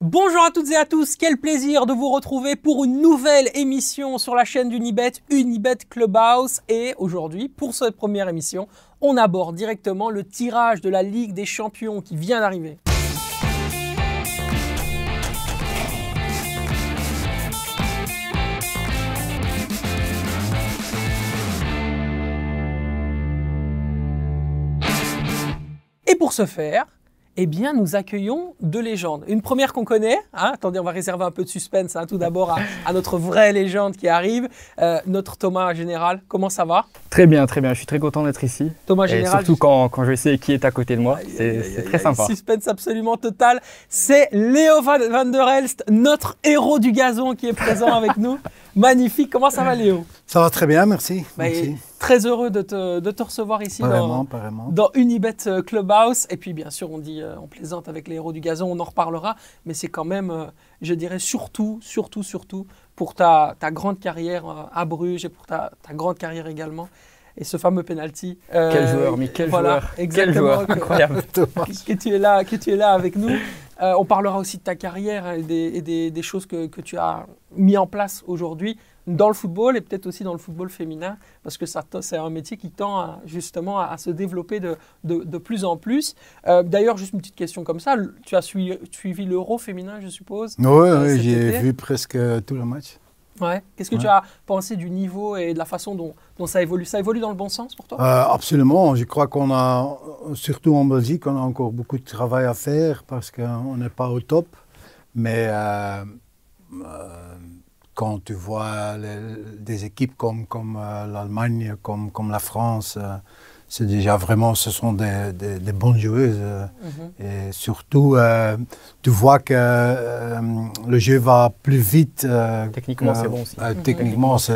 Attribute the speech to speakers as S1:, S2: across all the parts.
S1: Bonjour à toutes et à tous, quel plaisir de vous retrouver pour une nouvelle émission sur la chaîne d'Unibet, Unibet Clubhouse. Et aujourd'hui, pour cette première émission, on aborde directement le tirage de la Ligue des Champions qui vient d'arriver. Et pour ce faire, eh bien, nous accueillons deux légendes. Une première qu'on connaît, hein, attendez, on va réserver un peu de suspense hein, tout d'abord à, notre vraie légende qui arrive, euh, notre Thomas Général. Comment ça va?
S2: Très bien, très bien. Je suis très content d'être ici.
S1: Thomas
S2: Et
S1: Général.
S2: surtout quand, quand je sais qui est à côté de moi. C'est très sympa.
S1: Suspense absolument total. C'est Léo Van Van der Elst, notre héros du gazon qui est présent avec nous. Magnifique. Comment ça va, Léo?
S3: Ça va très bien, merci.
S1: Bah,
S3: merci.
S1: Très heureux de te, de te recevoir ici dans, Unibet euh, Clubhouse. Et puis, bien sûr, on dit, euh, on plaisante avec les héros du gazon, on en reparlera. Mais c'est quand même, euh, je dirais, surtout, surtout, surtout pour ta, ta grande carrière à Bruges et pour ta, ta grande carrière également. Et ce fameux penalty. euh,
S2: Quel joueur, mais quel
S1: voilà,
S2: joueur. Quel
S1: exactement,
S2: joueur,
S1: que-
S2: incroyable.
S1: que, que tu es là, que tu es là avec nous. Euh, on parlera aussi de ta carrière et des, et des- des choses que, que tu as mis en place aujourd'hui dans le football et peut-être aussi dans le football féminin, parce que c'est un métier qui tend à- justement à, à se développer de, de- de plus en plus. Euh, D'ailleurs, juste une petite question comme ça, tu as suivi, suivi l'euro féminin, je suppose
S3: Oui,
S1: Euh,
S3: oui, j'ai vu presque tout le match.
S1: Ouais. Qu'est-ce que tu as pensé du niveau et de la façon dont, dont ça évolue? Ça évolue dans le bon sens pour toi?
S3: Euh, absolument. Je crois qu'on a, surtout en Belgique, on a encore beaucoup de travail à faire parce qu'on n'est pas au top. Mais euh, euh, quand tu vois des équipes comme, euh, l'Allemagne, comme, comme la France, euh, c'est déjà vraiment, ce sont des, des- des bonnes joueuses.
S1: Mhm.
S3: Et surtout, euh, tu vois que euh, le jeu va plus vite. euh,
S2: Techniquement,
S3: que-
S2: c'est bon aussi.
S3: euh,
S1: Mhm.
S3: Techniquement,
S2: c'est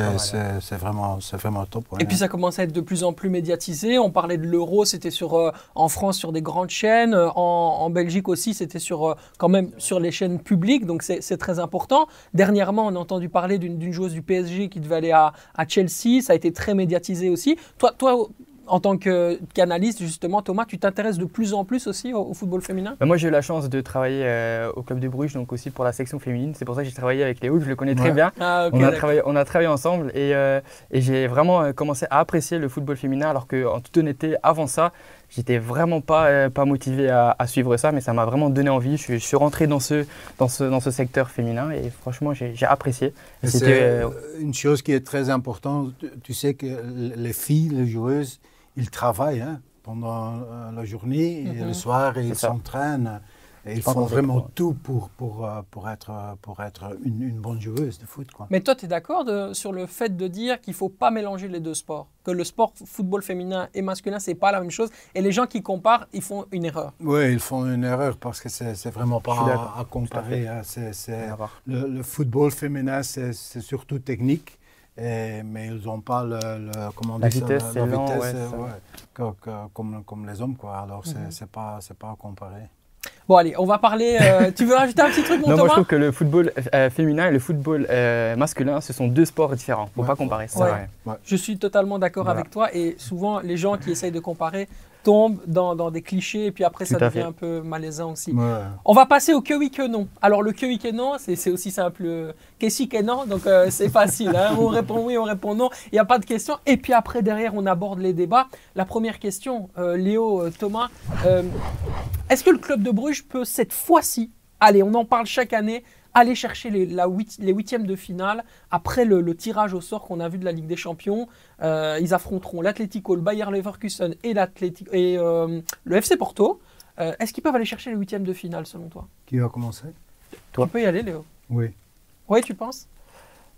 S3: vraiment, top. ouais.
S1: Et puis ça commence à être de plus en plus médiatisé. On parlait de l'euro, c'était sur en France sur des grandes chaînes, en, en Belgique aussi, c'était sur quand même sur les chaînes publiques, donc c'est très important. Dernièrement, on a entendu parler d'une d'une joueuse du PSG qui devait aller à, à Chelsea, ça a été très médiatisé aussi. Toi, toi en tant que- qu'analyste, justement, Thomas, tu t'intéresses de plus en plus aussi au, au football féminin?
S2: Bah, moi, j'ai eu la chance de travailler euh, au club de Bruges, donc aussi pour la section féminine. C'est pour ça que j'ai travaillé avec Léo, je le connais très bien.
S1: Ah,
S2: on, a travaillé, on a travaillé ensemble et, euh, et j'ai vraiment euh, commencé à apprécier le football féminin, alors qu'en toute honnêteté, avant ça, j'étais vraiment pas, euh, pas motivé à, à suivre ça, mais ça m'a vraiment donné envie. Je suis, je suis rentré dans ce, dans, ce, dans ce secteur féminin et franchement, j'ai apprécié. C'était,
S3: C'est
S2: euh,
S3: une chose qui est très importante. Tu sais que les filles, les joueuses, ils travaillent hein, pendant euh, la journée et
S1: Mhm.
S3: le soir, et
S2: C'est
S3: ils s'entraînent. Et ils font vraiment tout pour, pour, euh, pour être, euh, pour être une, une bonne joueuse de foot. Quoi.
S1: Mais toi, tu es d'accord sur le fait de dire qu'il ne faut pas mélanger les deux sports? Que le sport football féminin et masculin, c'est pas la même chose. Et les gens qui comparent, ils font une erreur.
S3: Oui, ils font une erreur parce que c'est c'est vraiment pas à, à comparer. hein. Le, le football féminin, c'est surtout technique. Et- mais ils n'ont pas le, le- comment
S2: La
S3: dit ça,
S2: vitesse,
S3: la,
S2: c'est
S3: la
S2: lent,
S3: vitesse,
S2: ouais, c'est ça.
S3: ouais, que- que- comme, comme les hommes. Quoi. Alors, c'est
S1: Mhm.
S3: c'est pas, c'est pas à comparer.
S1: Bon, allez, on va parler. euh, tu veux rajouter un petit truc, mon
S2: Non, moi je trouve que le football euh, féminin et le football euh, masculin, ce sont deux sports différents. Faut
S3: Ouais.
S2: pas comparer.
S1: Ouais.
S2: vrai.
S1: Je suis totalement d'accord
S2: Voilà.
S1: avec toi. Et souvent, les gens qui essayent de comparer tombent dans, dans des clichés. Et puis après, ça
S2: Tout
S1: devient
S2: fait.
S1: un peu malaisant aussi.
S3: Ouais.
S1: On va passer au que oui, que non. Alors, le que oui, que non, c'est aussi simple que si, que non? Donc, euh, c'est facile. hein. On répond oui, on répond non. Il n'y a pas de question. Et puis après, derrière, on aborde les débats. La première question, euh, Léo, euh, Thomas, est-ce que le club de Bruges peut cette fois-ci, allez, on en parle chaque année, aller chercher les, la huit- les huitièmes de finale après le, le tirage au sort qu'on a vu de la Ligue des Champions Euh, Ils affronteront l'Atlético, le Bayer Leverkusen et, l'Atlético- et euh, le FC Porto. Euh, Est-ce qu'ils peuvent aller chercher les huitièmes de finale selon toi?
S3: Qui va commencer?
S2: Toi.
S1: Tu peux y aller, Léo
S3: Oui.
S1: Oui, tu penses?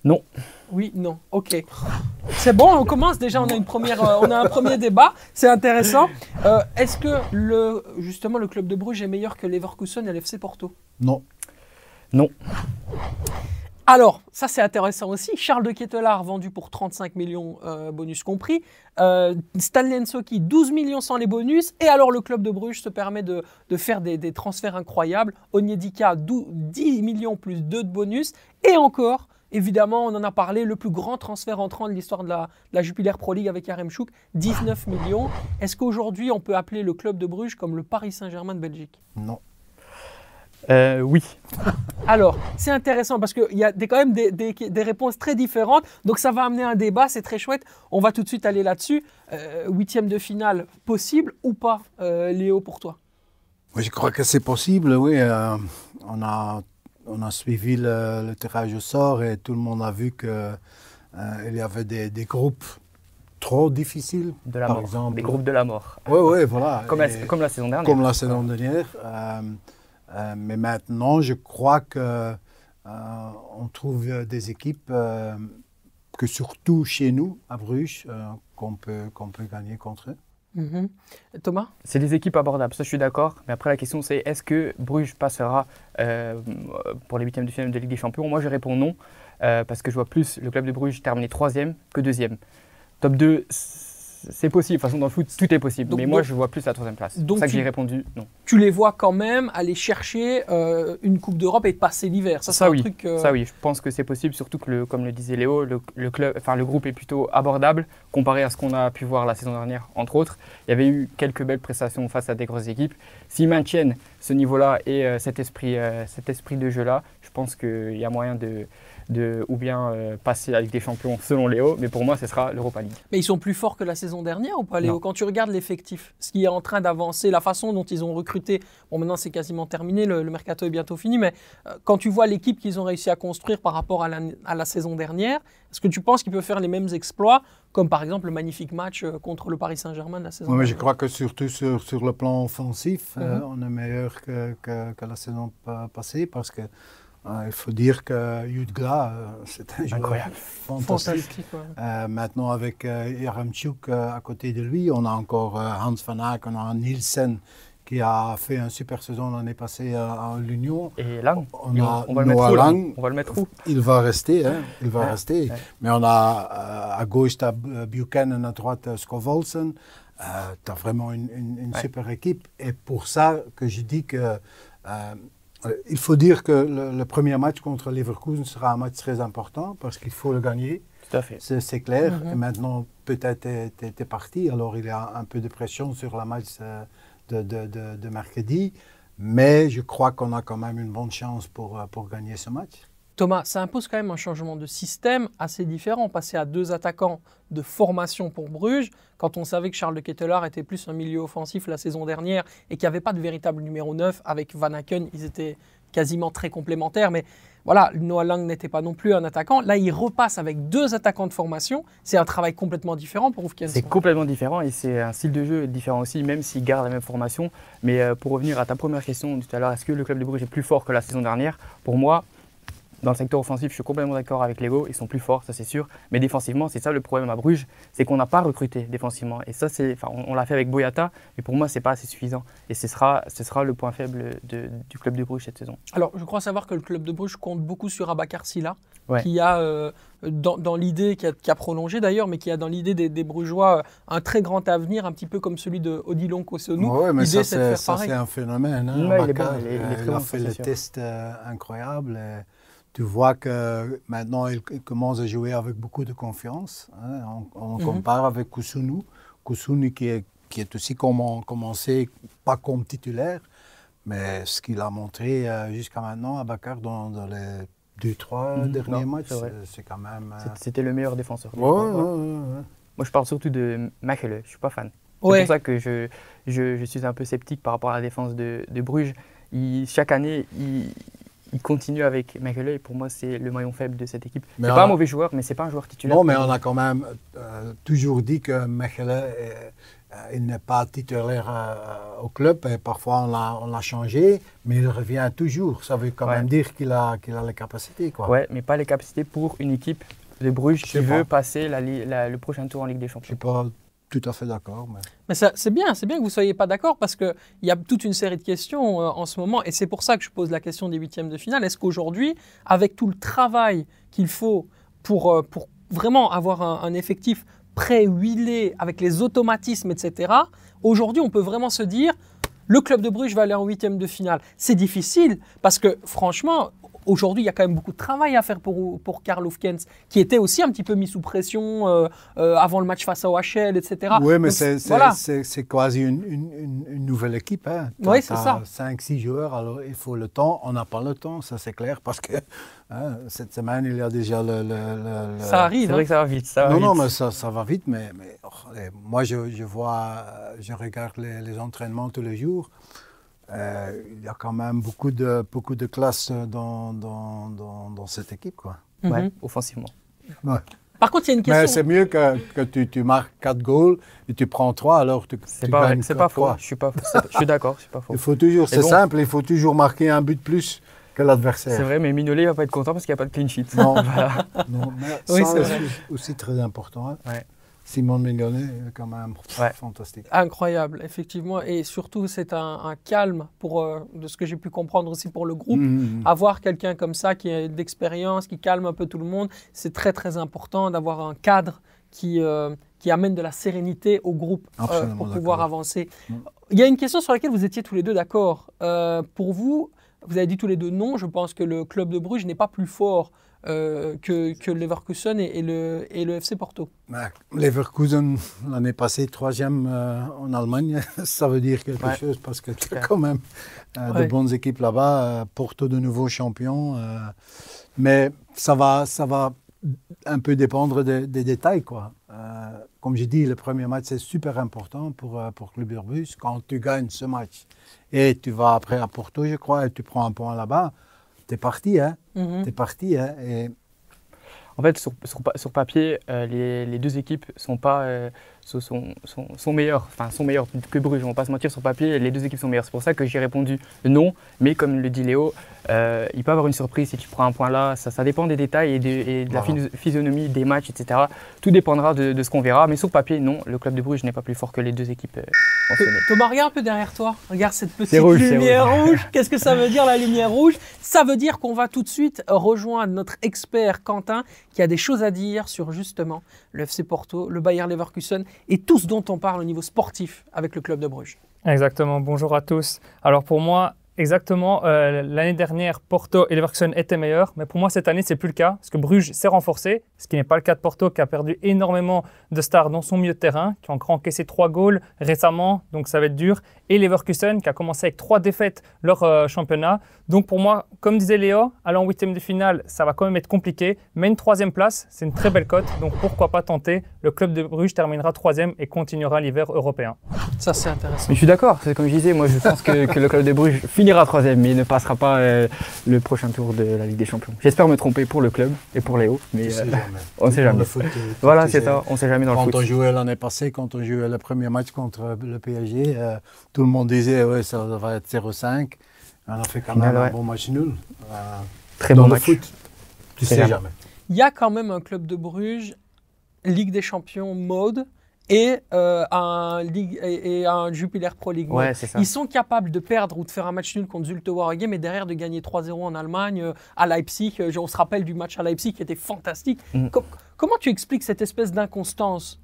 S2: Non.
S1: Oui, non. Ok. C'est bon, on commence déjà. On a une première, euh, on a un premier débat. C'est intéressant. Euh, Est-ce que le, justement, le club de Bruges est meilleur que Leverkusen et l'FC Porto?
S3: Non.
S2: Non.
S1: Alors, ça c'est intéressant aussi. Charles de Kettelard vendu pour 35 millions, euh, bonus compris. Euh, Stanley Nsoki, 12 millions sans les bonus. Et alors le club de Bruges se permet de, de faire des, des transferts incroyables. Onyedika, 12 10 millions plus 2 de bonus. Et encore, évidemment, on en a parlé, le plus grand transfert entrant de l'histoire de la, de la Jupiler Pro League avec Yaremchuk, 19 millions. Est-ce qu'aujourd'hui on peut appeler le club de Bruges comme le Paris Saint-Germain de Belgique?
S3: Non.
S2: Euh, oui.
S1: Alors, c'est intéressant parce qu'il y a des, quand même des, des- des réponses très différentes. Donc, ça va amener un débat, c'est très chouette. On va tout de suite aller là-dessus. Euh, huitième de finale, possible ou pas, euh, Léo, pour toi?
S3: Oui, je crois que c'est possible, oui. euh, on, a, on a suivi le, le tirage au sort et tout le monde a vu qu'il il y avait des, des groupes trop difficiles.
S2: De la
S3: par
S2: mort.
S3: exemple.
S2: Les groupes de la mort.
S3: Oui, oui, voilà.
S2: Comme la,
S3: Et-
S2: comme la saison dernière.
S3: comme la saison dernière. Euh, euh, mais maintenant, je crois que euh, on trouve euh, des équipes euh, que surtout chez nous, à Bruges, euh, qu'on peut, qu'on peut gagner contre eux.
S1: Mhm. Thomas?
S2: C'est des équipes abordables, ça je suis d'accord. Mais après la question c'est est-ce que Bruges passera euh, pour les huitièmes de finale de Ligue des Champions? Moi je réponds non, euh, parce que je vois plus le club de Bruges terminer troisième que deuxième. Top 2, c'est possible. De toute façon dans le foot tout est possible.
S1: Donc-
S2: mais moi
S1: donc-
S2: je vois plus la troisième place. C'est ça que j'ai répondu non.
S1: Tu les vois quand même aller chercher euh, une Coupe d'Europe et passer l'hiver. Ça, un
S2: oui.
S1: truc. euh,
S2: Ça oui, je pense que c'est possible, surtout que le- comme le disait Léo, le, le club, enfin le groupe est plutôt abordable comparé à ce qu'on a pu voir la saison dernière, entre autres. Il y avait eu quelques belles prestations face à des grosses équipes. S'ils maintiennent ce niveau-là et euh, cet esprit, euh, cet esprit de jeu-là, je pense qu'il y a moyen de, de ou bien euh, passer Ligue des Champions selon Léo, mais pour moi ce sera l'Europa League.
S1: Mais ils sont plus forts que la saison dernière ou pas, Léo?
S3: Non.
S1: Quand tu regardes l'effectif, ce qui est en train d'avancer, la façon dont ils ont recruté, bon maintenant c'est quasiment terminé, le, le mercato est bientôt fini, mais quand tu vois l'équipe qu'ils ont réussi à construire par rapport à la, à la saison dernière, est-ce que tu penses qu'ils peuvent faire les mêmes exploits, comme par exemple le magnifique match euh, contre le Paris Saint-Germain de la saison
S3: Oui, mais je crois que surtout sur, sur le plan offensif, euh,
S1: Mhm.
S3: on est meilleur que, que, que la saison pa- passée parce que euh, il faut dire que Jutgla, euh, c'est un joueur
S2: Incroyable.
S3: fantastique.
S1: Fantastique. ouais.
S3: Euh, maintenant, avec euh, Yaramchuk euh, à côté de lui, on a encore euh, Hans van Aek, on a Nielsen qui a fait une super saison l'année passée à, à l'Union.
S2: Et là,
S3: On
S2: on,
S3: a
S2: on va le mettre
S3: Noah
S2: où, là
S3: Lang.
S2: On va le mettre où
S3: Il va rester, hein, il va
S2: Ouais,
S3: rester.
S2: ouais.
S3: Mais on a euh, à gauche, tu as Buchanan, à droite, euh, Scovolsen. Euh, tu as vraiment une, une- une
S2: Ouais.
S3: super équipe. Et pour ça que je dis que. euh, euh, il faut dire que le, le premier match contre Leverkusen sera un match très important parce qu'il faut le gagner.
S2: Tout à fait.
S3: C'est clair.
S1: Mhm.
S3: Et maintenant, peut-être tu es, parti. Alors, il y a un peu de pression sur la match euh, de, de, de- mercredi. Mais je crois qu'on a quand même une bonne chance pour, euh, pour gagner ce match.
S1: Thomas, ça impose quand même un changement de système assez différent. Passer à deux attaquants de formation pour Bruges, quand on savait que Charles de Ketelaar était plus un milieu offensif la saison dernière et qu'il n'y avait pas de véritable numéro 9 avec Van Aken, ils étaient quasiment très complémentaires. Mais voilà, Noah Lang n'était pas non plus un attaquant. Là, il repasse avec deux attaquants de formation. C'est un travail complètement différent pour Ouf
S2: C'est complètement différent et c'est un style de jeu différent aussi, même s'ils gardent la même formation. Mais euh, pour revenir à ta première question tout à l'heure, est-ce que le club de Bruges est plus fort que la saison dernière? Pour moi, dans le secteur offensif, je suis complètement d'accord avec Lego, ils sont plus forts, ça c'est sûr. Mais défensivement, c'est ça le problème à Bruges, c'est qu'on n'a pas recruté défensivement. Et ça, c'est, enfin, on, on l'a fait avec Boyata, mais pour moi, c'est pas assez suffisant. Et ce sera, ce sera le point faible de- du club de Bruges cette saison.
S1: Alors, je crois savoir que le club de Bruges compte beaucoup sur Abakar Silla,
S2: Ouais.
S1: qui a, euh, dans, dans l'idée, qui a, qui a prolongé d'ailleurs, mais qui a dans l'idée des, des Brugeois euh, un très grand avenir, un petit peu comme celui de Odilon Kosonou.
S3: Oui, mais ça,
S1: c'est
S3: un phénomène. Hein,
S2: Ouais, il est
S3: Bakar,
S2: bon, il est- il est
S3: euh, a
S2: bon,
S3: fait le
S2: sûr.
S3: test euh, incroyable. et tu vois que maintenant, il, commence à jouer avec beaucoup de confiance. hein. On, on
S1: Mhm.
S3: compare avec Kusunu. Kusunu qui est, qui est aussi comment- commencé, pas comme titulaire, mais ce qu'il a montré euh, jusqu'à maintenant à Bakar dans, dans les deux, trois
S2: Mhm.
S3: derniers
S2: Non,
S3: matchs,
S2: c'est vrai.
S3: c'est- quand même... euh,
S2: C'était le meilleur défenseur.
S3: ouais, ouais, ouais, ouais.
S2: Moi, je parle surtout de Machele, je suis pas fan. C'est pour ça que je, je, je suis un peu sceptique par rapport à la défense de, de Bruges. Il- chaque année, il, il continue avec Machele et pour moi, c'est le maillon faible de cette équipe. C'est pas
S3: a-
S2: un mauvais joueur, mais c'est pas un joueur titulaire.
S3: Non, mais on a quand même euh, toujours dit que Mechelen, euh, il n'est pas titulaire euh, au club. Et parfois, on l'a, changé, mais il revient toujours. Ça veut quand
S2: Ouais.
S3: même dire qu'il a, qu'il a les capacités. Quoi.
S2: Ouais, mais pas les capacités pour une équipe de Bruges qui veut
S3: pas.
S2: passer la, li- la- le prochain tour en Ligue des
S3: Je
S2: Champions.
S3: pas tout à fait d'accord. Mais...
S1: C'est bien, c'est bien que vous ne soyez pas d'accord parce qu'il y a toute une série de questions euh, en ce moment et c'est pour ça que je pose la question des huitièmes de finale. Est-ce qu'aujourd'hui, avec tout le travail qu'il faut pour, euh, pour vraiment avoir un, un effectif pré-huilé avec les automatismes, etc., aujourd'hui on peut vraiment se dire le club de Bruges va aller en huitième de finale C'est difficile parce que franchement, Aujourd'hui, il y a quand même beaucoup de travail à faire pour, pour Karl Hofkens, qui était aussi un petit peu mis sous pression euh, euh, avant le match face à OHL, etc.
S3: Oui, mais c'est c'est-
S1: voilà.
S3: c'est- c'est quasi une, une- nouvelle équipe. Hein.
S1: Oui, c'est ça.
S3: 5-6 joueurs, alors il faut le temps. On n'a pas le temps, ça c'est clair, parce que hein, cette semaine, il y a déjà le... le- le- le-
S1: Ça
S2: C'est
S1: arrive.
S2: vrai
S1: hein.
S2: que ça va vite. Ça va
S3: Non,
S2: vite.
S3: non, mais ça, ça va vite, mais, mais oh, allez, moi je, je vois, euh, je regarde les, les entraînements tous les jours. Euh, il y a quand même beaucoup de, beaucoup de classe dans, dans, dans, dans cette équipe. Quoi.
S2: Ouais,
S1: Mhm.
S2: offensivement.
S3: Ouais.
S1: Par contre, il y a une
S3: Mais
S1: question.
S3: c'est mieux que, que tu, tu marques 4 goals et tu prends 3 alors tu,
S2: C'est pas, c'est pas faux. Je suis pas, c'est- je suis d'accord. C'est pas faux.
S3: Il faut toujours, c'est
S2: bon.
S3: simple, il faut toujours marquer un but plus que l'adversaire.
S2: C'est vrai, mais Mignolet va pas être content parce qu'il n'y a pas de clean sheet.
S3: Non,
S2: Voilà.
S3: non, mais
S1: Oui,
S3: ça
S1: c'est
S3: c'est
S1: vrai.
S3: aussi très important. hein.
S2: Ouais.
S3: Simon Mignolet, est quand même
S2: Ouais.
S3: fantastique.
S1: Incroyable, effectivement. Et surtout, c'est un, un calme, pour, euh, de ce que j'ai pu comprendre aussi pour le groupe.
S3: Mhm.
S1: Avoir quelqu'un comme ça qui a d'expérience, qui calme un peu tout le monde, c'est très très important d'avoir un cadre qui, euh, qui amène de la sérénité au groupe euh, pour pouvoir avancer.
S3: Mm.
S1: Il y a une question sur laquelle vous étiez tous les deux d'accord. Pour vous, vous avez dit tous les deux non. Je pense que le club de Bruges n'est pas plus fort euh, que, que Leverkusen et, et le, et le FC Porto.
S3: Mais Leverkusen, l'année passée, troisième euh, en Allemagne, ça veut dire quelque
S2: Ouais.
S3: chose parce que tu as quand même euh,
S1: Ouais.
S3: de bonnes équipes là-bas. euh, Porto de nouveau champion. euh, mais ça va, ça va un peu dépendre des, des détails. Quoi. Euh, comme j'ai dit, le premier match, c'est super important pour, euh, pour Club Bruges. Quand tu gagnes ce match et tu vas après à Porto, je crois, et tu prends un point là-bas, tu es parti. Hein,
S1: Mhm.
S3: T'es parti. Hein, et
S2: En fait, sur, sur, pa- sur papier, euh, les, les deux équipes sont pas euh, sont, sont, sont- sont meilleures, enfin sont meilleures que Bruges. On va pas se mentir, sur papier, les deux équipes sont meilleures. C'est pour ça que j'ai répondu non. Mais comme le dit Léo, euh, il peut y avoir une surprise si tu prends un point là. Ça, ça dépend des détails et de, et de la
S3: Voilà.
S2: physionomie des matchs, etc. Tout dépendra de, de ce qu'on verra. Mais sur papier, non, le club de Bruges n'est pas plus fort que les deux équipes
S1: Thomas, regarde un peu derrière toi. Regarde cette petite
S2: rouge,
S1: lumière rouge. Qu'est-ce que ça veut dire la lumière rouge? Ça veut dire qu'on va tout de suite rejoindre notre expert Quentin qui a des choses à dire sur justement le FC Porto, le Bayer Leverkusen et tout ce dont on parle au niveau sportif avec le club de Bruges.
S4: Exactement, bonjour à tous. Alors pour moi, exactement, euh, l'année dernière, Porto et Leverkusen étaient meilleurs, mais pour moi cette année, c'est plus le cas, parce que Bruges s'est renforcé, ce qui n'est pas le cas de Porto, qui a perdu énormément de stars dans son milieu de terrain, qui a encore encaissé trois goals récemment, donc ça va être dur, et Leverkusen, qui a commencé avec trois défaites leur euh, championnat. Donc pour moi, comme disait Léo, aller en huitième de finale, ça va quand même être compliqué, mais une troisième place, c'est une très belle cote, donc pourquoi pas tenter Le club de Bruges terminera troisième et continuera l'hiver européen.
S1: Ça, c'est intéressant.
S2: Mais je suis d'accord, c'est comme je disais, moi je pense que, que le club de Bruges finira troisième, mais ne passera pas euh, le prochain tour de la Ligue des Champions. J'espère me tromper pour le club et pour Léo, mais euh,
S3: jamais.
S2: on sait
S3: Dans
S2: jamais.
S3: le foot, tu-
S2: voilà, c'est ça, on sait jamais dans le
S3: Quand
S2: foot.
S3: on jouait l'année passée, quand on jouait le premier match contre le PSG, euh, tout le monde disait ouais, ça va être 0-5. On a fait quand même
S2: ouais.
S3: un bon match nul. Euh,
S2: Très
S3: dans
S2: bon
S3: le
S2: match.
S3: foot, tu sais
S2: jamais.
S3: jamais.
S1: Il y a quand même un club de Bruges, Ligue des Champions mode et, euh, un, Ligue, et, et un Jupiler Pro League.
S2: Ouais.
S1: Ils sont capables de perdre ou de faire un match nul contre Zulte Waregem et derrière de gagner 3-0 en Allemagne, euh, à Leipzig. Euh, On se rappelle du match à Leipzig qui était fantastique. Com- comment tu expliques cette espèce d'inconstance?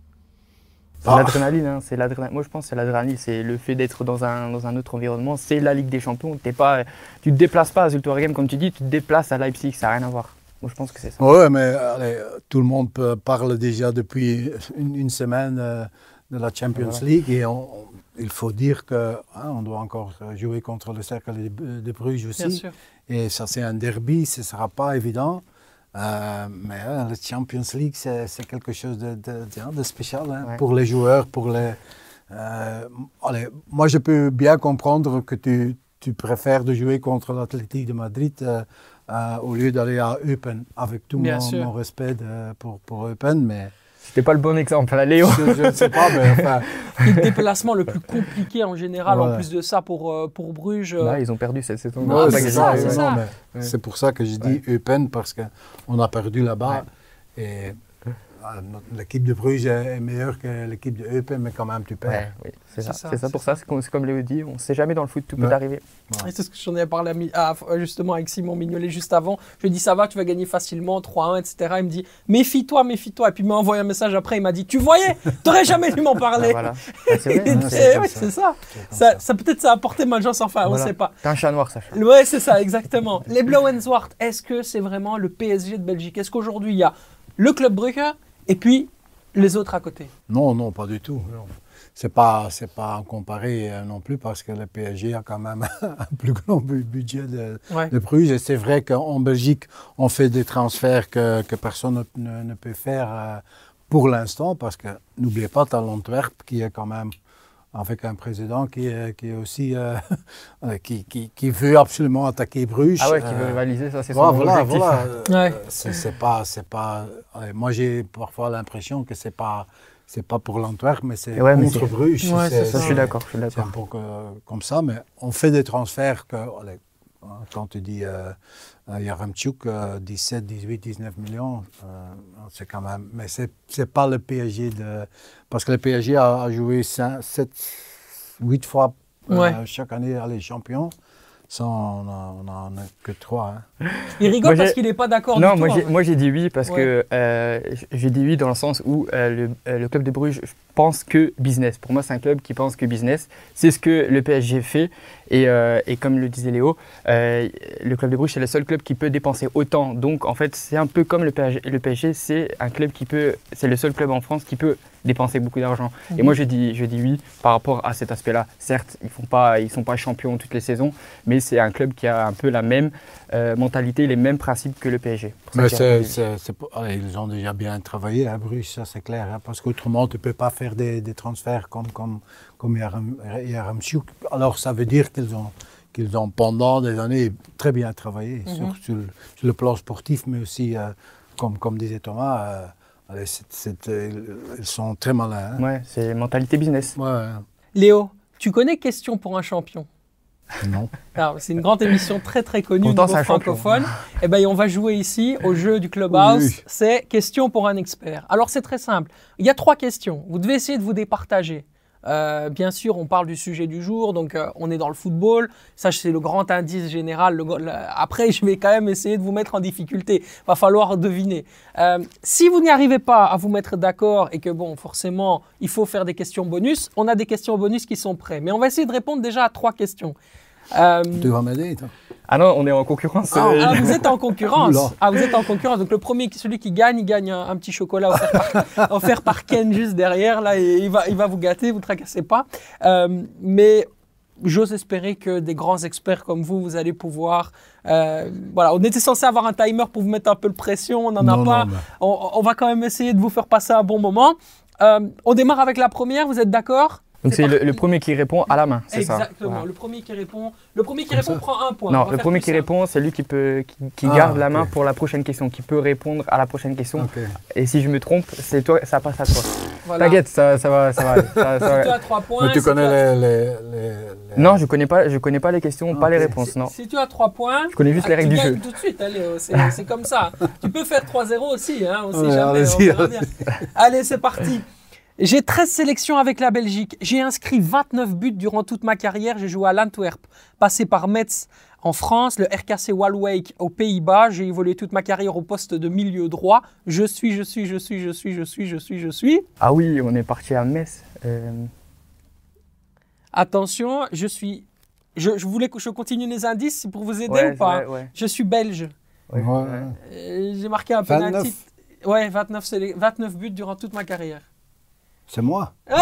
S2: C'est
S3: Ah.
S2: l'adrénaline, hein, c'est l'adrénaline. Moi je pense que c'est l'adrénaline, c'est le fait d'être dans un, dans un autre environnement. C'est la Ligue des Champions. T'es pas, tu te déplaces pas à Zultorgem comme tu dis, tu te déplaces à Leipzig, ça n'a rien à voir. Moi je pense que c'est ça.
S3: Oui, mais allez, tout le monde parle déjà depuis une, une semaine euh, de la Champions
S2: Voilà.
S3: League et on- on- il faut dire que hein, doit encore jouer contre le Cercle de, de Bruges aussi.
S1: Bien sûr.
S3: Et ça, c'est un derby, ce ne sera pas évident. Euh, mais euh, la Champions League, c'est quelque chose de, de- de- de spécial hein,
S2: Ouais.
S3: pour les joueurs, pour les. euh, allez, moi, je peux bien comprendre que tu, tu préfères de jouer contre l'Athletic de Madrid euh, au lieu d'aller à Eupen, avec tout mon, respect de- pour, pour Eupen, mais
S2: C'était pas le bon exemple, là, Léo.
S3: je je ne sais pas, mais enfin,
S1: le déplacement le plus compliqué en général, en plus de ça pour, euh, pour Bruges. euh,
S2: Là, ils ont perdu cette saison.
S1: C'est ça,
S2: Ouais,
S1: c'est
S2: ouais.
S1: ça.
S3: mais C'est pour ça que je dis Eupen, parce qu'on a perdu là-bas. Et l'équipe de Bruges est meilleure que l'équipe de Eupen, mais quand même tu perds.
S2: Ouais, oui, c'est ça.
S1: C'est ça,
S2: ça pour ça, c'est comme, c'est comme Léo dit, on ne sait jamais dans le foot, tout
S3: Ouais.
S2: peut arriver.
S1: C'est ce que j'en ai parlé à à- justement avec Simon Mignolet juste avant. Je lui ai dit ça va, tu vas gagner facilement 3-1, etc. Il me dit méfie-toi, méfie-toi. Et puis il m'a envoyé un message après, il m'a dit tu voyais, t'aurais jamais dû m'en
S2: Ah,
S1: parler.
S2: voilà. Ah, c'est
S1: ça. Ça,
S3: ça.
S1: ça peut-être ça a apporté malchance, enfin, on
S2: Voilà.
S1: sait pas.
S2: T'es un chat noir, Sacha.
S1: Ouais, c'est ça, exactement. Les Blauenswart, est-ce que c'est vraiment le PSG de Belgique? Est-ce qu'aujourd'hui il y a le club Brugge? Et puis les autres à côté
S3: Non, non, pas du tout. non. C'est pas, c'est pas à comparer euh, non plus parce que le PSG a quand même un plus grand bu- budget de,
S1: Ouais.
S3: de Bruges. Et c'est vrai qu'en Belgique, on fait des transferts que, que personne ne, peut faire euh, pour l'instant parce que n'oubliez pas, tu as l'Antwerp qui est quand même avec un président qui est, qui est aussi euh, euh, qui, qui, qui veut absolument attaquer Bruges.
S2: Ah ouais, qui
S3: Euh,
S2: veut rivaliser, ça c'est son
S3: voilà, voilà,
S2: objectif.
S3: voilà. Euh,
S1: Ouais.
S3: C'est c'est pas, c'est pas. moi, j'ai parfois l'impression que c'est pas, c'est pas pour l'Antwerp, mais c'est
S2: Ouais,
S3: contre Bruges.
S1: Ouais, c'est
S2: Ça, je suis d'accord, je suis
S3: C'est un
S2: d'accord.
S3: peu que- comme ça, mais on fait des transferts que, allez, hein, quand tu dis euh, euh, Yaramchuk, euh, 17, 18, 19 millions, euh, c'est quand même. Mais c'est c'est pas le PSG de. Parce que le PSG a, a joué 5, 7, 8 fois euh,
S1: Ouais.
S3: chaque année à les champions. Ça, on n'en a que 3.
S1: Il rigole
S2: Moi,
S1: parce qu'il n'est pas d'accord
S2: Non,
S1: du tout. hein.
S2: moi j'ai dit oui parce
S1: Ouais.
S2: que euh, j'ai dit oui dans le sens où euh, le, euh, le club de Bruges pense que business. Pour moi, c'est un club qui pense que business. C'est ce que le PSG fait. Et, euh, et comme le disait Léo, euh, le club de Bruges, c'est le seul club qui peut dépenser autant. Donc en fait, c'est un peu comme le PSG. Le PSG, c'est un club qui peut, c'est le seul club en France qui peut dépenser beaucoup d'argent. Et
S1: Mhm.
S2: moi, je dis, je dis oui par rapport à cet aspect-là. Certes, ils font pas, ils sont pas champions toutes les saisons, mais c'est un club qui a un peu la même euh, mentalité, les mêmes principes que le PSG.
S3: Mais allez, ils ont déjà bien travaillé à Bruges, ça c'est clair. hein, parce qu'autrement, tu ne peux pas faire des, des transferts comme, comme, comme Yaram-. Alors, ça veut dire qu'ils ont, qu'ils ont pendant des années très bien travaillé
S1: Mhm.
S3: sur, sur le, sur le plan sportif, mais aussi, euh, comme, comme disait Thomas, euh, c'est, euh, ils sont très malins. hein.
S2: Ouais, c'est mentalité business.
S3: Ouais,
S1: Léo, tu connais Question pour un champion?
S3: Non.
S1: C'est une grande émission très très connue
S2: Pourtant,
S1: niveau francophone. Et ben, on va jouer ici au jeu du Clubhouse.
S3: Oui.
S1: C'est question pour un expert. Alors c'est très simple. Il y a trois questions. Vous devez essayer de vous départager. Euh, bien sûr, on parle du sujet du jour, donc euh, on est dans le football. Ça, c'est le grand indice général. Après, je vais quand même essayer de vous mettre en difficulté. Va falloir deviner. Euh, si vous n'y arrivez pas à vous mettre d'accord et que bon, forcément, il faut faire des questions bonus, on a des questions bonus qui sont prêtes. Mais on va essayer de répondre déjà à trois questions. Euh,
S3: Tu vas m'aider, toi
S2: Ah non, on est en concurrence.
S3: Ah,
S2: euh,
S1: ah, vous êtes en concurrence.
S3: Oula.
S1: Ah, vous êtes en concurrence. Donc le premier, celui qui gagne, il gagne un, un petit chocolat offert par, offert par Ken juste derrière. Là, et il va, il va vous gâter. Vous tracassez pas. Euh, mais j'ose espérer que des grands experts comme vous, vous allez pouvoir. euh, voilà, on était censé avoir un timer pour vous mettre un peu de pression. On n'en a
S3: Non,
S1: pas.
S3: non, mais-
S1: On, on va quand même essayer de vous faire passer un bon moment. Euh, on démarre avec la première. Vous êtes d'accord?
S2: Donc
S1: C'est
S2: le, premier qui répond à la main, c'est ça
S1: Exactement.
S2: Voilà.
S1: Le premier qui répond, le premier qui
S3: Comme
S1: répond
S3: ça
S1: prend un point. On
S2: Non, le premier qui répond, c'est lui qui, peut, qui, qui
S3: Ah,
S2: garde la main pour la prochaine question, qui peut répondre à la prochaine question.
S3: Ok.
S2: Et si je me trompe, c'est toi, ça passe à toi.
S1: Voilà.
S2: T'inquiète, ça, ça va, ça va. aller, ça- ça
S1: Si tu as trois points.
S3: Mais tu
S1: si
S3: connais les, les, les- les-
S2: Non, je connais pas, je connais pas les questions, pas les réponses, non.
S1: Si tu as 3 points,
S2: Je connais juste les
S1: ah, tu
S2: règles du
S1: gagnes
S2: jeu.
S1: tout de suite, allez, oh, c'est comme ça. tu peux faire 3-0 aussi, hein, on sait jamais. Allez, c'est parti. J'ai 13 sélections avec la Belgique. J'ai inscrit 29 buts durant toute ma carrière. J'ai joué à l'Antwerp, passé par Metz en France, le RKC Waalwijk aux Pays-Bas. J'ai évolué toute ma carrière au poste de milieu droit. Je suis, je suis, je suis, je suis, je suis, je suis, je suis.
S2: Ah oui, on est parti à Metz. Euh,
S1: Attention, je suis. Je, je voulais que je continue les indices pour vous aider
S2: ouais,
S1: ou pas?
S2: ouais, ouais,
S1: Je suis belge.
S2: ouais.
S1: Euh, J'ai marqué un
S3: 29.
S1: penalty. Ouais, 29, sélec- 29 buts durant toute ma carrière.
S3: C'est moi.
S1: Hey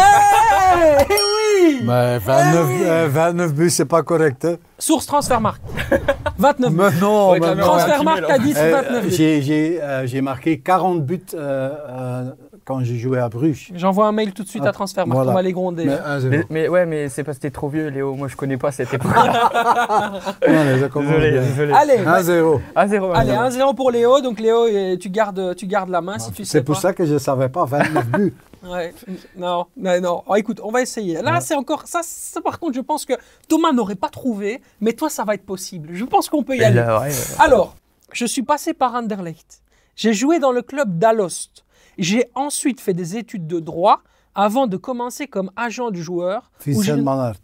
S1: oui
S3: Mais 29, euh, 29 buts, c'est pas correct. Hein.
S1: Source Transfermarkt. 29 buts.
S3: Mais non, mais
S1: Transfermarkt a dit
S3: Eh,
S1: 29 buts.
S3: j'ai, euh, marqué 40 buts euh, euh, quand j'ai joué à Bruges.
S1: J'envoie un mail tout de suite à
S3: Ah,
S1: Transfermarkt.
S3: voilà.
S1: On va les gronder.
S3: Mais. 1-0.
S2: Mais, mais ouais, mais c'est parce que t'es trop vieux, Léo. Moi, je connais pas cette époque.
S3: Allez, ça commence
S2: désolé,
S3: bien.
S2: désolé.
S1: Allez, bah,
S3: 1-0.
S2: Ah, zéro.
S1: allez
S2: zéro.
S1: 1-0 pour Léo. Donc Léo, tu gardes, tu gardes la main si tu sais
S3: C'est pour ça que je ne savais pas 29 buts.
S1: Ouais. Non, non, non. Oh, écoute, on va essayer. Là,
S3: Ouais.
S1: c'est encore. Ça, ça, par contre, je pense que Thomas n'aurait pas trouvé, mais toi, ça va être possible. Je pense qu'on peut y aller.
S2: là, ouais, ouais.
S1: Alors, je suis passé par Anderlecht. J'ai joué dans le club d'Alost. J'ai ensuite fait des études de droit avant de commencer comme agent du joueur. j'ai-
S3: Manhart.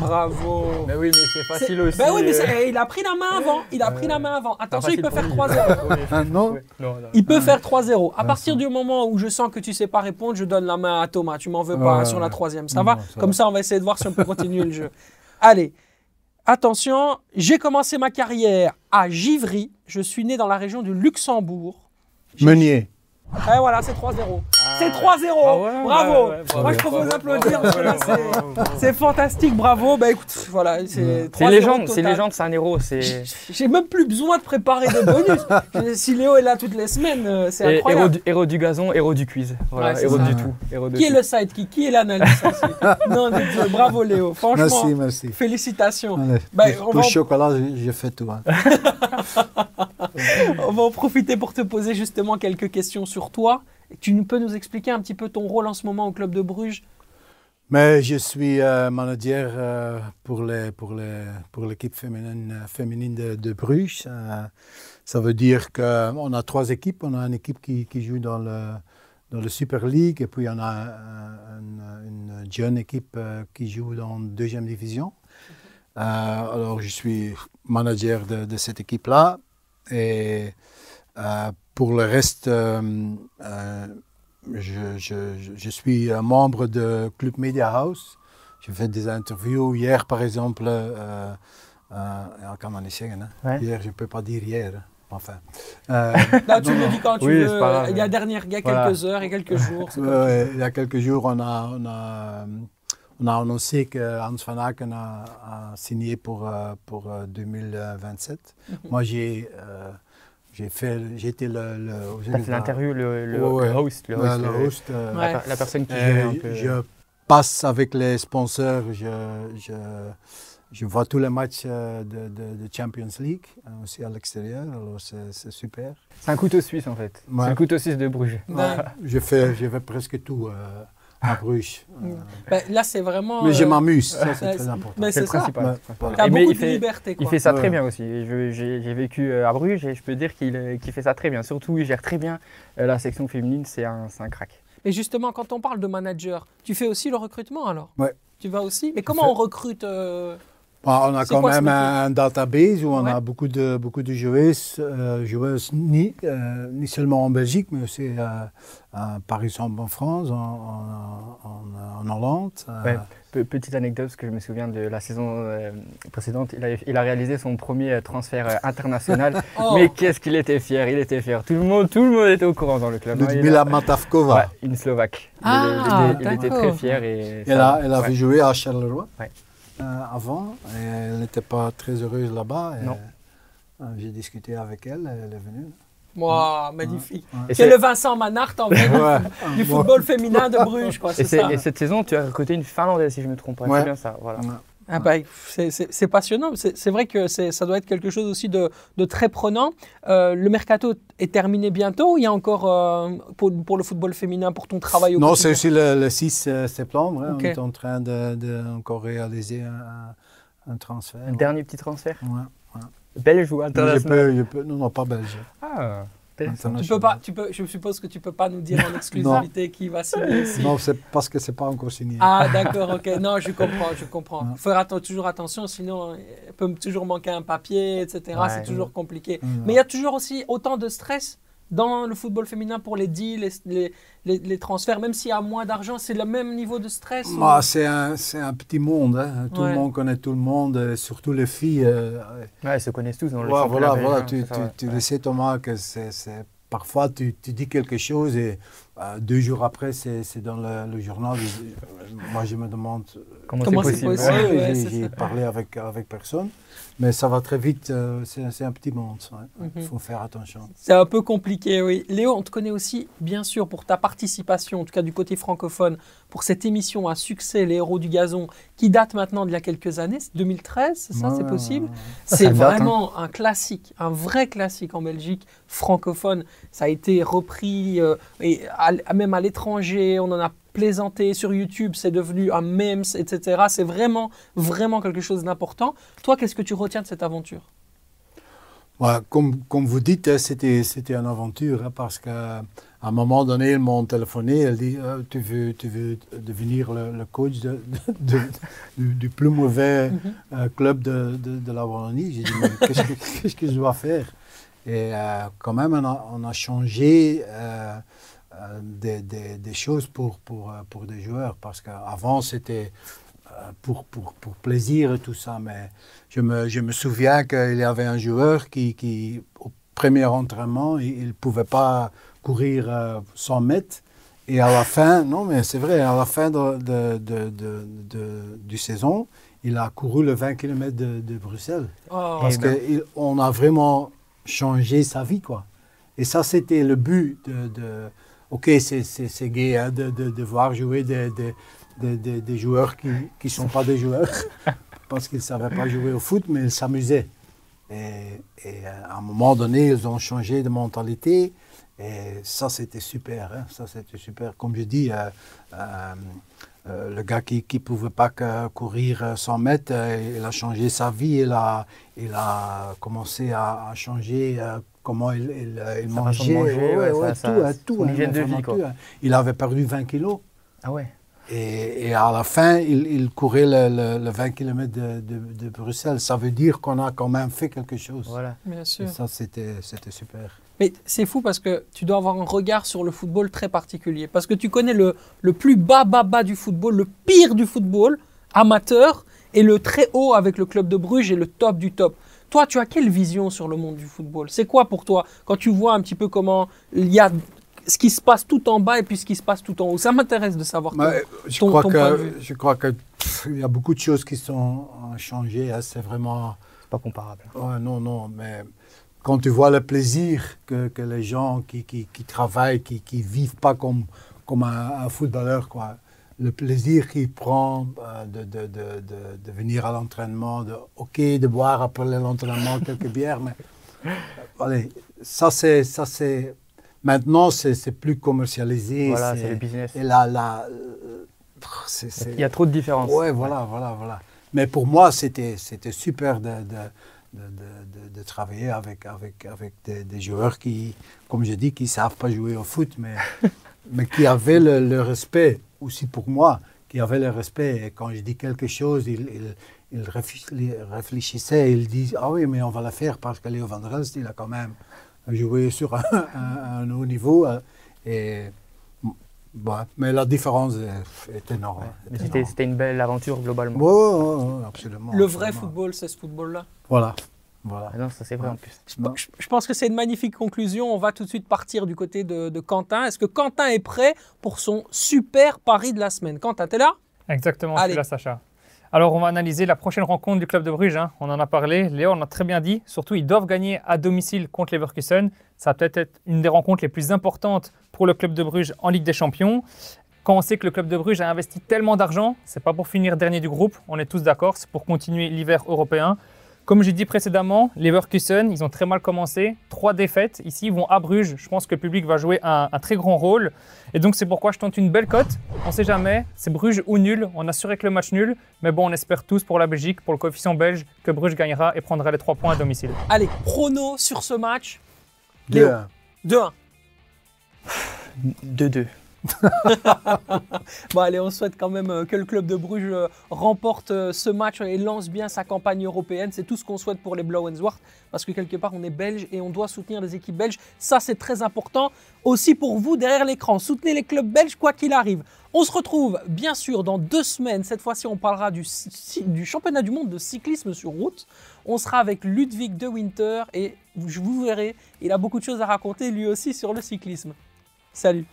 S1: Bravo.
S2: Mais oui, mais c'est facile aussi.
S1: Ben oui, mais
S2: euh,
S1: il a pris la main avant. Il a pris la main avant. Attention, il peut faire 3-0.
S3: Ah, non.
S1: Il peut faire 3-0. À
S3: Ah,
S1: partir du moment où je sens que tu sais pas répondre, je donne la main à Thomas. Tu m'en veux pas
S3: Ouais,
S1: sur la troisième. Ça
S3: Non,
S1: va
S3: ça
S1: Comme
S3: va.
S1: ça, on va essayer de voir si on peut continuer le jeu. Allez. Attention, j'ai commencé ma carrière à Givry. Je suis né dans la région du Luxembourg.
S3: Meunier.
S1: Et voilà, c'est 3-0. C'est 3-0.
S2: Ah ouais,
S1: bravo.
S2: ouais, ouais, bravo.
S1: Moi, je peux vous
S2: Bravo,
S1: applaudir parce que là,
S2: bravo,
S1: c'est- fantastique. Bravo. Bah écoute, voilà, c'est
S2: C'est
S1: 3-0
S2: légende, c'est légende, c'est un héros. C'est
S1: J'ai même plus besoin de préparer des bonus. Si Léo est là toutes les semaines, euh, c'est
S2: héros
S1: incroyable.
S2: du, héros du gazon, héros du quiz. Voilà,
S1: Ouais, c'est
S2: héros
S1: ça.
S2: du tout. héros de
S1: Qui est
S2: tout.
S1: le sidekick Qui est l'analyste Non, mais Dieu, bravo Léo. Franchement,
S3: Merci, merci.
S1: félicitations.
S3: Allez,
S1: Bah, on va-
S3: chocolat, j'ai- j'ai fait tout. hein.
S1: On va en profiter pour te poser justement quelques questions sur toi. Tu peux nous expliquer un petit peu ton rôle en ce moment au club de Bruges?
S3: Mais je suis euh, manager euh, pour les pour les pour l'équipe féminine euh, féminine de, Bruges. Euh, ça veut dire que on a trois équipes. On a une équipe qui, qui joue dans le dans le Super League et puis on a euh, une, une jeune équipe euh, qui joue dans la deuxième division. Euh, alors je suis manager de, de cette équipe là et euh, pour le reste. euh, euh, je, je- je- je suis un membre de Club Media House. Je fais des interviews. Hier, par exemple, euh, euh, kan niet zeggen. Hè.
S2: Ouais.
S3: Hier, je ne peux pas dire hier. hè. Enfin. euh,
S1: tu me dis quand tu
S2: Oui,
S1: veux.
S2: pas
S1: il y a dernière, il y a
S2: Voilà.
S1: quelques heures et quelques jours.
S3: euh, il y a quelques jours, on a, on a, on a annoncé que Hans van Aken a, a signé pour, euh, pour euh, 2027. Moi, j'ai euh, j'ai fait, été le, le,
S2: T'as fait l'interview, le, le,
S3: Ouais, ouais.
S2: le host. Le host,
S3: le
S2: le-
S3: host, euh,
S2: la,
S1: Ouais.
S2: per- la personne qui
S3: Et
S2: gérait un peu.
S3: Euh, je passe avec les sponsors, je, je, je vois tous les matchs euh, de, de, de Champions League, euh, aussi à l'extérieur, alors c'est c'est super.
S2: C'est un couteau suisse en fait.
S3: Ouais.
S2: C'est le couteau suisse de Bruges.
S3: Je, fais, je fais presque tout euh, à Bruges.
S1: Ben, là, c'est vraiment.
S3: mais je
S1: euh,
S3: m'amuse, ça c'est très important.
S1: mais
S2: C'est le
S1: ça.
S2: principal.
S3: Ouais,
S2: mais
S1: beaucoup
S2: il
S1: de
S2: fait,
S1: liberté.
S2: il
S1: Quoi.
S2: fait ça
S3: Ouais.
S2: très bien aussi. J'ai vécu euh, à Bruges et je peux dire qu'il euh, qu'il fait ça très bien. Surtout, il gère très bien la section féminine. C'est un, un crack.
S1: Et justement, quand on parle de manager, tu fais aussi le recrutement alors?
S3: Ouais.
S1: Tu vas aussi? Mais comment on recrute euh,
S3: Bon, on a quand
S1: quoi
S3: même un database où on
S1: Ouais.
S3: a beaucoup de, beaucoup de joueuses, euh, joueuses ni, euh, ni seulement en Belgique, mais aussi euh, à, par exemple en France, en, en, en- en Hollande. euh,
S2: Ouais. Pe- petite anecdote, parce que je me souviens de la saison euh, précédente, il a, il a réalisé son premier transfert euh, international.
S1: oh,
S2: Mais qu'est-ce qu'il était fier, il était fier. Tout le monde, tout le monde était au courant dans le club. hein. Il
S3: Ludmila
S2: a-
S3: Matavkova.
S2: Ouais, une Slovaque. Il-
S1: Ah,
S2: il, était- il était
S1: d'accord.
S2: très fier et
S3: Elle,
S2: ça-
S3: a, elle avait
S2: ouais.
S3: joué à Charleroi
S2: Ouais.
S3: Avant et elle n'était pas très heureuse là-bas. et,
S2: Non.
S3: euh, J'ai discuté avec elle, elle est venue.
S1: Wow, magnifique. C'est le Vincent Manhart en fait,
S3: Ouais.
S1: du football féminin de Bruges, quoi.
S2: Et,
S1: C'est
S2: c'est-
S1: ça.
S2: et cette saison, tu as recruté une Finlandaise, si je me trompe pas.
S3: Ouais.
S2: C'est bien ça. Voilà.
S1: Ah bah, c'est- passionnant. C'est c'est vrai que c'est- ça doit être quelque chose aussi de, de très prenant. Euh, le mercato est terminé bientôt. Il y a encore euh, pour, pour le football féminin, pour ton travail au
S3: Non, c'est aussi le, le 6 euh, septembre. hein. On est en train de, de encore réaliser un, un transfert.
S2: Un dernier petit transfert.
S3: Ouais.
S2: Belge ou
S3: Je
S2: international
S3: peux, je peux, non, non, pas belge.
S2: Ah.
S1: Tu peux pas, tu peux, je suppose que tu peux pas nous dire en exclusivité qui va signer ici.
S3: Non, c'est parce que c'est pas encore signé.
S1: Ah d'accord, ok. Non, je comprends, je comprends. Il faut faire toujours attention, sinon il peut toujours manquer un papier, etc.
S2: Ouais.
S1: c'est toujours compliqué.
S3: Ouais.
S1: Mais il y a toujours aussi autant de stress dans le football féminin pour les deals, les, les, les- les transferts, même s'il y a moins d'argent, c'est le même niveau de stress ou-
S3: Ah, c'est un, c'est un petit monde. hein. Tout
S1: Ouais.
S3: le monde connaît tout le monde, euh, surtout les filles. euh,
S2: Ouais, ils se connaissent tous dans le
S3: Ouais,
S2: championnat
S3: voilà, voilà, tu,
S2: ça
S3: tu, tu le sais Thomas que c'est, c'est- parfois tu, tu dis quelque chose et euh, deux jours après c'est, dans le, le journal. Euh, Moi je me demande
S2: Comment,
S1: Comment
S2: c'est possible,
S1: possible?
S2: Ouais.
S3: Ouais,
S1: ouais,
S3: j'ai, parlé avec, avec personne, mais ça va très vite, euh, c'est, un petit monde. Il
S1: Mhm.
S3: faut faire attention.
S1: C'est un peu compliqué, oui. Léo, on te connaît aussi, bien sûr, pour ta participation, en tout cas du côté francophone, pour cette émission à succès, Les Héros du Gazon, qui date maintenant d'il y a quelques années, c'est 2013, c'est ça, c'est possible? C'est
S2: date, hein.
S1: vraiment un classique, un vrai classique en Belgique, francophone. Ça a été repris euh, et à- même à l'étranger, on en a plaisanté sur YouTube, c'est devenu un memes, etc. C'est vraiment, vraiment quelque chose d'important. Toi, qu'est-ce que tu retiens de cette aventure?
S3: Ouais, comme, comme vous dites, hein, c'était, c'était une aventure hein, parce qu'à un moment donné, ils m'ont téléphoné. Elle dit euh, tu, veux, tu veux devenir le, le coach de, de- du, du plus mauvais
S1: Mhm.
S3: euh, club de, la Wallonie. J'ai dit mais qu'est-ce que, qu'est-ce que je dois faire? Et euh, quand même, on a, on a changé euh, des, des- des choses pour, pour, euh, pour des joueurs parce qu'avant, c'était euh, pour, pour, pour plaisir et tout ça. Mais je me, je me souviens qu'il y avait un joueur qui, qui au premier entraînement, il ne pouvait pas courir euh, 100 mètres. Et à la fin, non mais c'est vrai, à la fin de, de, de, du saison, il a couru le 20 km de, Bruxelles.
S1: Oh.
S3: Parce qu'on a vraiment changé sa vie, quoi. Et ça, c'était le but de... ok, c'est gay hein, de, de, de voir jouer des, des, des, des- joueurs qui ne sont pas des joueurs, parce qu'ils ne savaient pas jouer au foot, mais ils s'amusaient. Et, et euh, à un moment donné, ils ont changé de mentalité. Et ça, c'était super. hein, Ça, c'était super. Comme je dis, euh, euh, le gars qui ne pouvait pas courir euh, 100 mètres, il a changé sa vie. Il a, il a commencé à, changer comment il, il, il
S2: Sa façon de
S3: mangeait.
S2: manger,
S3: ouais,
S2: ouais,
S3: ouais,
S2: ça-
S3: tout,
S2: ça-
S3: hein, tout,
S2: son
S3: hein,
S2: hygiène de
S3: vraiment
S2: vie, quoi.
S3: tout. Il avait perdu 20 kilos.
S2: Ah ouais.
S3: Et, et à la fin, il, il courait le, le- le 20 km de, de- de Bruxelles. Ça veut dire qu'on a quand même fait quelque chose.
S2: Voilà.
S1: Bien
S3: Et
S1: sûr.
S3: ça, c'était c'était super.
S1: Mais c'est fou parce que tu dois avoir un regard sur le football très particulier. Parce que tu connais le, le plus bas, bas, bas du football, le pire du football, amateur, et le très haut avec le club de Bruges et le top du top. Toi, tu as quelle vision sur le monde du football? C'est quoi pour toi? Quand tu vois un petit peu comment il y a ce qui se passe tout en bas et puis ce qui se passe tout en haut Ça m'intéresse de savoir. ton-
S3: Mais je,
S1: ton-
S3: crois
S1: ton point de vue.
S3: que, je crois que pff, il y a beaucoup de choses qui sont changées. hein. C'est vraiment.
S2: Pas comparable.
S3: Ouais, non, non, mais quand tu vois le plaisir que, que les gens qui, qui, qui travaillent, qui ne vivent pas comme, comme un, un footballeur, quoi. Le plaisir qu'il prend euh, de, de, de, venir à l'entraînement, de, ok, de boire après l'entraînement quelques bières, mais euh, allez, ça c'est, ça c'est, maintenant c'est, plus commercialisé.
S2: Voilà, c'est le business.
S3: Et là, là, euh,
S2: Il y a trop de différences.
S3: Ouais, voilà, voilà, voilà. Mais pour moi, c'était, c'était super de, de, travailler avec, avec, avec des, des joueurs qui, comme je dis, qui ne savent pas jouer au foot, mais, mais qui avaient le, le respect aussi pour moi, qui avaient le respect. Et quand je dis quelque chose, ils, ils, ils réfléch- réfléchissaient, ils disent Ah oui, mais on va la faire parce que Léo Van der Elst, il a quand même joué sur un, un- un haut niveau. euh, Et, bon, mais la différence est, est énorme.
S2: Mais
S3: est
S2: c'était une belle aventure globalement.
S3: Ouais, ouais, ouais, absolument.
S1: Le vrai
S3: absolument.
S1: football, c'est ce football-là?
S3: Voilà. Voilà.
S2: Ah non, ça c'est vrai en plus.
S1: Je, je- je pense que c'est une magnifique conclusion. On va tout de suite partir du côté de, de Quentin. Est-ce que Quentin est prêt pour son super pari de la semaine? Quentin, t'es là?
S4: Exactement, je
S1: Allez.
S4: suis là, Sacha. Alors, on va analyser la prochaine rencontre du club de Bruges. hein. On en a parlé. Léo on a très bien dit. Surtout, ils doivent gagner à domicile contre Leverkusen. Ça va peut-être être une des rencontres les plus importantes pour le club de Bruges en Ligue des Champions. Quand on sait que le club de Bruges a investi tellement d'argent, c'est pas pour finir dernier du groupe. On est tous d'accord. C'est pour continuer l'hiver européen. Comme j'ai dit précédemment, Leverkusen, ils ont très mal commencé. Trois défaites. Ici, ils vont à Bruges. Je pense que le public va jouer un, un très grand rôle. Et donc, c'est pourquoi je tente une belle cote. On ne sait jamais. C'est Bruges ou nul. On a que le match nul. Mais bon, on espère tous pour la Belgique, pour le coefficient belge, que Bruges gagnera et prendra les trois points à domicile.
S1: Allez, prono sur ce match. Léo.
S3: Deux.
S1: 2-1.
S2: 2-2.
S1: Bon, allez, on souhaite quand même euh, que le club de Bruges euh, remporte euh, ce match et lance bien sa campagne européenne. C'est tout ce qu'on souhaite pour les Blauenswart parce que quelque part, on est belge et on doit soutenir les équipes belges. Ça, c'est très important. Aussi pour vous derrière l'écran, soutenez les clubs belges quoi qu'il arrive. On se retrouve bien sûr dans deux semaines. Cette fois-ci, on parlera du, championnat du monde de cyclisme sur route. On sera avec Ludwig de Winter et vous vous verrez, il a beaucoup de choses à raconter lui aussi sur le cyclisme. Salut